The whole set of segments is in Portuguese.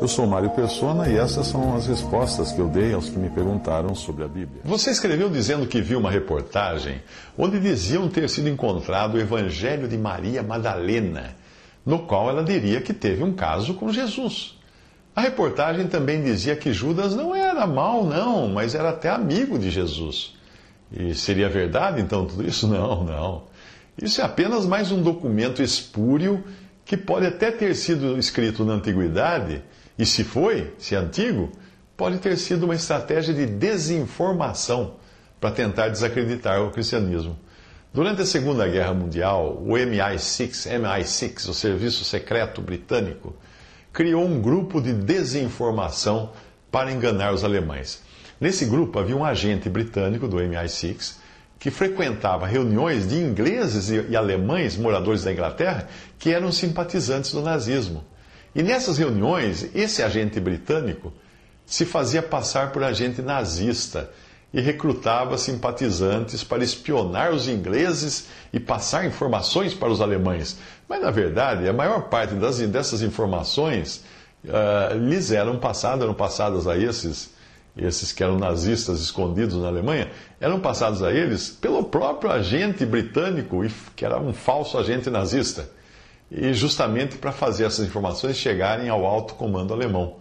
Eu sou Mário Persona e essas são as respostas que eu dei aos que me perguntaram sobre a Bíblia. Você escreveu dizendo que viu uma reportagem onde diziam ter sido encontrado o Evangelho de Maria Madalena, no qual ela diria que teve um caso com Jesus. A reportagem também dizia que Judas não era mau, não, mas era até amigo de Jesus. E seria verdade então tudo isso? Não, não. Isso é apenas mais um documento espúrio que pode até ter sido escrito na antiguidade e se foi, se é antigo, pode ter sido uma estratégia de desinformação para tentar desacreditar o cristianismo. Durante a Segunda Guerra Mundial, o MI6, MI6, o Serviço Secreto Britânico, criou um grupo de desinformação para enganar os alemães. Nesse grupo havia um agente britânico do MI6 que frequentava reuniões de ingleses e alemães moradores da Inglaterra que eram simpatizantes do nazismo. E nessas reuniões, esse agente britânico se fazia passar por agente nazista e recrutava simpatizantes para espionar os ingleses e passar informações para os alemães. Mas, na verdade, a maior parte das, dessas informações uh, lhes eram passadas, eram passadas a esses, esses que eram nazistas escondidos na Alemanha, eram passados a eles pelo próprio agente britânico, que era um falso agente nazista e justamente para fazer essas informações chegarem ao alto comando alemão.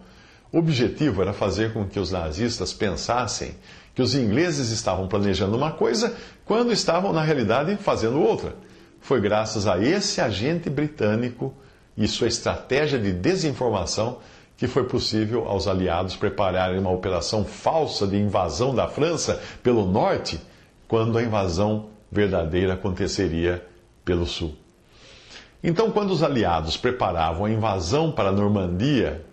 O objetivo era fazer com que os nazistas pensassem que os ingleses estavam planejando uma coisa quando estavam, na realidade, fazendo outra. Foi graças a esse agente britânico e sua estratégia de desinformação que foi possível aos aliados prepararem uma operação falsa de invasão da França pelo norte, quando a invasão verdadeira aconteceria pelo sul. Então, quando os aliados preparavam a invasão para a Normandia,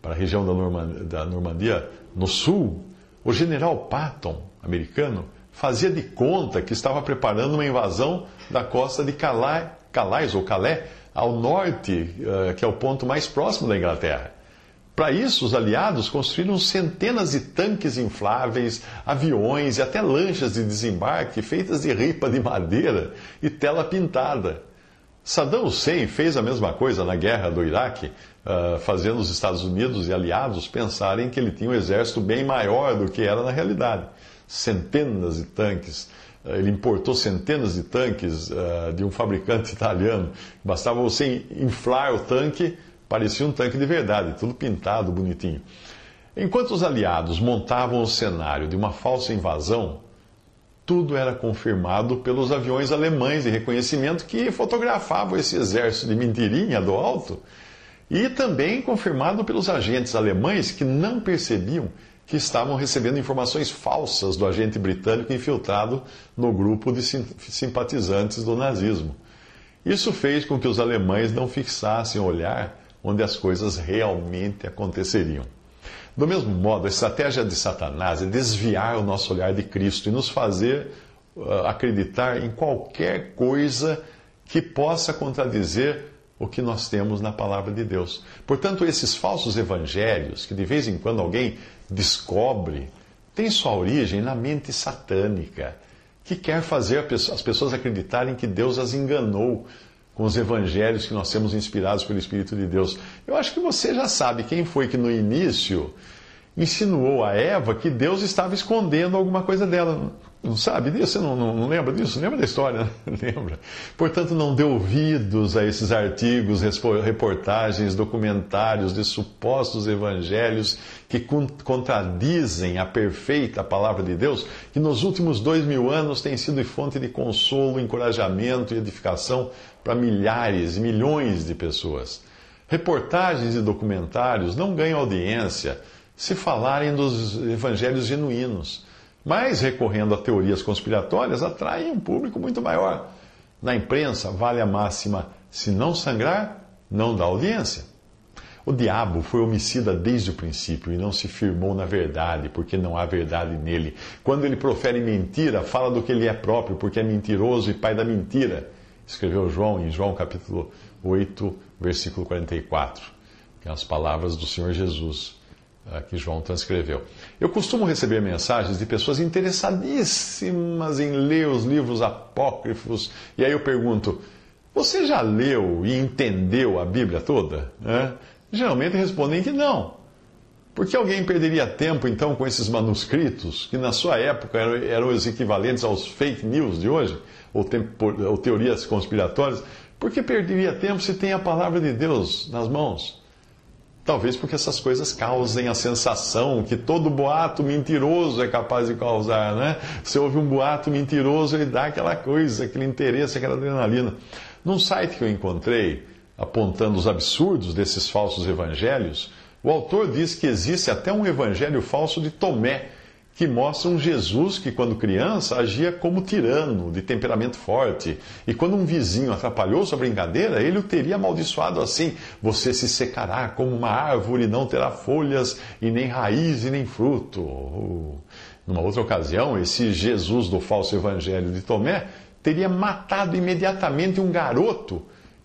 para a região da Normandia, da Normandia no sul, o general Patton, americano, fazia de conta que estava preparando uma invasão da costa de Calais, Calais ou Calais, ao norte, eh, que é o ponto mais próximo da Inglaterra. Para isso, os aliados construíram centenas de tanques infláveis, aviões e até lanchas de desembarque feitas de ripa de madeira e tela pintada. Saddam Hussein fez a mesma coisa na guerra do Iraque, uh, fazendo os Estados Unidos e aliados pensarem que ele tinha um exército bem maior do que era na realidade. Centenas de tanques. Uh, ele importou centenas de tanques uh, de um fabricante italiano. Bastava você inflar o tanque, parecia um tanque de verdade, tudo pintado, bonitinho. Enquanto os aliados montavam o cenário de uma falsa invasão, tudo era confirmado pelos aviões alemães de reconhecimento que fotografavam esse exército de mentirinha do alto, e também confirmado pelos agentes alemães que não percebiam que estavam recebendo informações falsas do agente britânico infiltrado no grupo de simpatizantes do nazismo. Isso fez com que os alemães não fixassem o olhar onde as coisas realmente aconteceriam. Do mesmo modo, a estratégia de Satanás é desviar o nosso olhar de Cristo e nos fazer uh, acreditar em qualquer coisa que possa contradizer o que nós temos na palavra de Deus. Portanto, esses falsos evangelhos que de vez em quando alguém descobre, têm sua origem na mente satânica, que quer fazer as pessoas acreditarem que Deus as enganou com os evangelhos que nós temos inspirados pelo Espírito de Deus. Eu acho que você já sabe quem foi que no início insinuou a Eva que Deus estava escondendo alguma coisa dela. Não sabe disso? Você não, não, não, lembra disso? Lembra da história? Lembra? Portanto, não dê ouvidos a esses artigos, reportagens, documentários de supostos evangelhos que contradizem a perfeita palavra de Deus, que nos últimos dois mil anos tem sido fonte de consolo, encorajamento e edificação para milhares milhões de pessoas. Reportagens e documentários não ganham audiência se falarem dos evangelhos genuínos mas, recorrendo a teorias conspiratórias, atraem um público muito maior. Na imprensa, vale a máxima: se não sangrar, não dá audiência. O diabo foi homicida desde o princípio e não se firmou na verdade, porque não há verdade nele. Quando ele profere mentira, fala do que ele é próprio, porque é mentiroso e pai da mentira. Escreveu João em João capítulo 8, versículo 44, que é as palavras do Senhor Jesus que João transcreveu. Eu costumo receber mensagens de pessoas interessadíssimas em ler os livros apócrifos, e aí eu pergunto: você já leu e entendeu a Bíblia toda? É? Geralmente respondem que não. Por que alguém perderia tempo então com esses manuscritos, que na sua época eram, eram os equivalentes aos fake news de hoje, ou, ou teorias conspiratórias? Por que perderia tempo se tem a palavra de Deus nas mãos? Talvez porque essas coisas causem a sensação que todo boato mentiroso é capaz de causar, né? Se ouve um boato mentiroso, ele dá aquela coisa, aquele interesse, aquela adrenalina. Num site que eu encontrei, apontando os absurdos desses falsos evangelhos, o autor diz que existe até um evangelho falso de Tomé, que mostra um Jesus que, quando criança, agia como tirano, de temperamento forte. E quando um vizinho atrapalhou sua brincadeira, ele o teria amaldiçoado assim: Você se secará como uma árvore, não terá folhas, e nem raiz, e nem fruto. Numa outra ocasião, esse Jesus do falso evangelho de Tomé teria matado imediatamente um garoto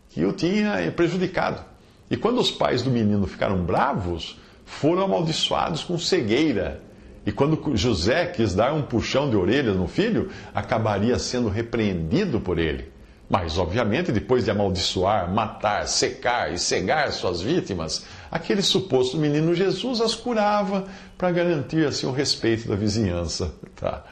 que o tinha prejudicado. E quando os pais do menino ficaram bravos, foram amaldiçoados com cegueira e quando José quis dar um puxão de orelha no filho, acabaria sendo repreendido por ele. Mas, obviamente, depois de amaldiçoar, matar, secar e cegar suas vítimas, aquele suposto menino Jesus as curava para garantir assim o respeito da vizinhança. Tá?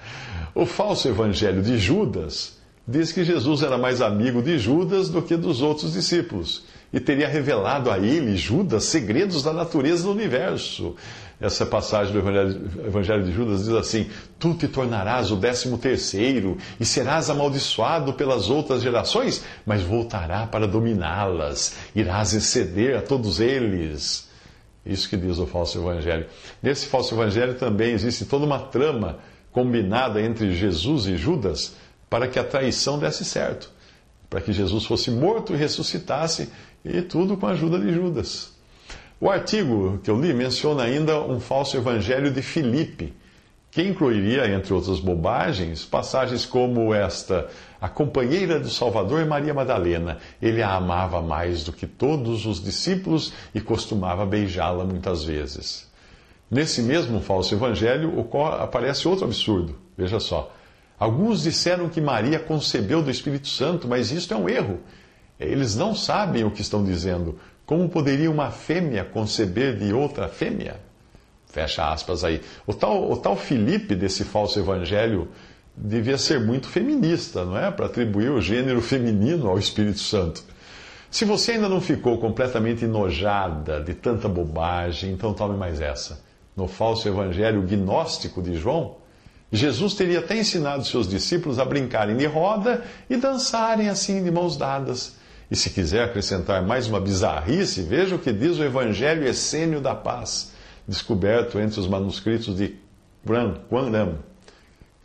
O falso evangelho de Judas diz que Jesus era mais amigo de Judas do que dos outros discípulos e teria revelado a ele, Judas, segredos da natureza do universo. Essa passagem do Evangelho, de Judas diz assim: Tu te tornarás o décimo terceiro e serás amaldiçoado pelas outras gerações, mas voltará para dominá-las, irás exceder a todos eles. Isso que diz o falso evangelho. Nesse falso evangelho também existe toda uma trama combinada entre Jesus e Judas para que a traição desse certo, para que Jesus fosse morto e ressuscitasse, e tudo com a ajuda de Judas. O artigo que eu li menciona ainda um falso evangelho de Filipe, que incluiria, entre outras bobagens, passagens como esta: A companheira do Salvador Maria Madalena. Ele a amava mais do que todos os discípulos e costumava beijá-la muitas vezes. Nesse mesmo falso evangelho aparece outro absurdo. Veja só. Alguns disseram que Maria concebeu do Espírito Santo, mas isto é um erro. Eles não sabem o que estão dizendo, como poderia uma fêmea conceber de outra fêmea? Fecha aspas aí. O tal, o tal Filipe desse falso evangelho devia ser muito feminista, não é? Para atribuir o gênero feminino ao Espírito Santo. Se você ainda não ficou completamente enojada de tanta bobagem, então tome mais essa. No falso evangelho gnóstico de João, Jesus teria até ensinado seus discípulos a brincarem de roda e dançarem assim de mãos dadas e se quiser acrescentar mais uma bizarrice, veja o que diz o Evangelho Essênio da Paz, descoberto entre os manuscritos de Quanram,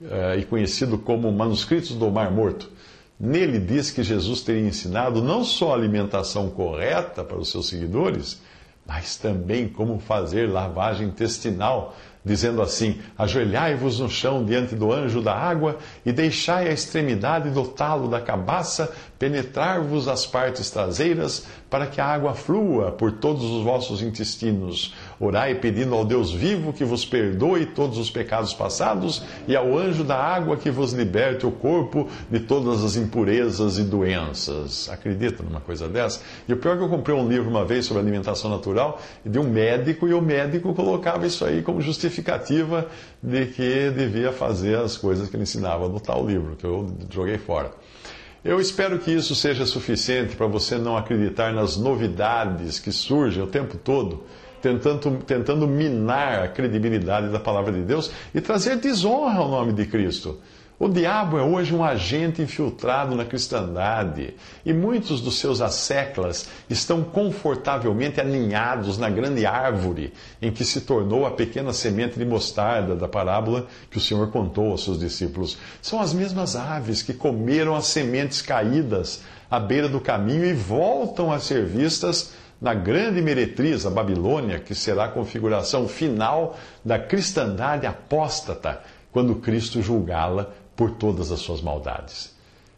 eh, e conhecido como Manuscritos do Mar Morto. Nele diz que Jesus teria ensinado não só a alimentação correta para os seus seguidores, mas também como fazer lavagem intestinal dizendo assim: Ajoelhai-vos no chão diante do anjo da água e deixai a extremidade do talo da cabaça penetrar-vos as partes traseiras, para que a água flua por todos os vossos intestinos. Orai pedindo ao Deus vivo que vos perdoe todos os pecados passados e ao anjo da água que vos liberte o corpo de todas as impurezas e doenças. Acredita numa coisa dessa? E o pior é que eu comprei um livro uma vez sobre alimentação natural de um médico e o médico colocava isso aí como justificativa de que devia fazer as coisas que ele ensinava no tal livro, que eu joguei fora. Eu espero que isso seja suficiente para você não acreditar nas novidades que surgem o tempo todo, tentando, tentando minar a credibilidade da palavra de Deus e trazer desonra ao nome de Cristo. O diabo é hoje um agente infiltrado na cristandade e muitos dos seus asseclas estão confortavelmente alinhados na grande árvore em que se tornou a pequena semente de mostarda da parábola que o Senhor contou aos seus discípulos. São as mesmas aves que comeram as sementes caídas à beira do caminho e voltam a ser vistas na grande meretriz, a Babilônia, que será a configuração final da cristandade apóstata quando Cristo julgá-la por todas as suas maldades.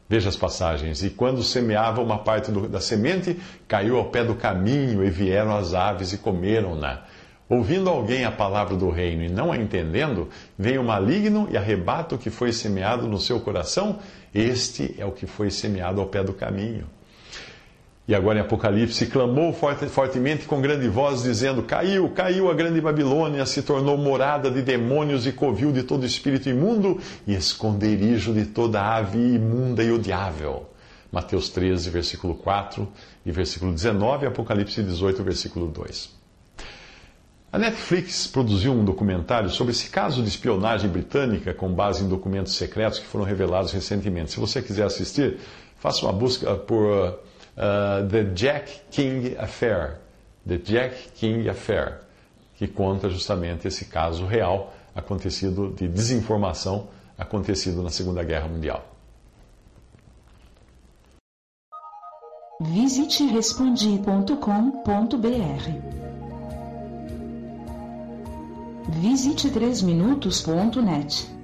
Veja as passagens. E quando semeava uma parte do, da semente, caiu ao pé do caminho, e vieram as aves e comeram-na. Ouvindo alguém a palavra do reino e não a entendendo, vem o maligno e arrebata o que foi semeado no seu coração. Este é o que foi semeado ao pé do caminho. E agora em Apocalipse, clamou forte, fortemente com grande voz, dizendo: Caiu, caiu a grande Babilônia, se tornou morada de demônios e covil de todo espírito imundo e esconderijo de toda ave imunda e odiável. Mateus 13, versículo 4 e versículo 19, Apocalipse 18, versículo 2. A Netflix produziu um documentário sobre esse caso de espionagem britânica com base em documentos secretos que foram revelados recentemente. Se você quiser assistir, faça uma busca por uh, The Jack King Affair. The Jack King Affair, que conta justamente esse caso real acontecido de desinformação acontecido na Segunda Guerra Mundial. Visite respondi.com.br. Visite 3minutos.net.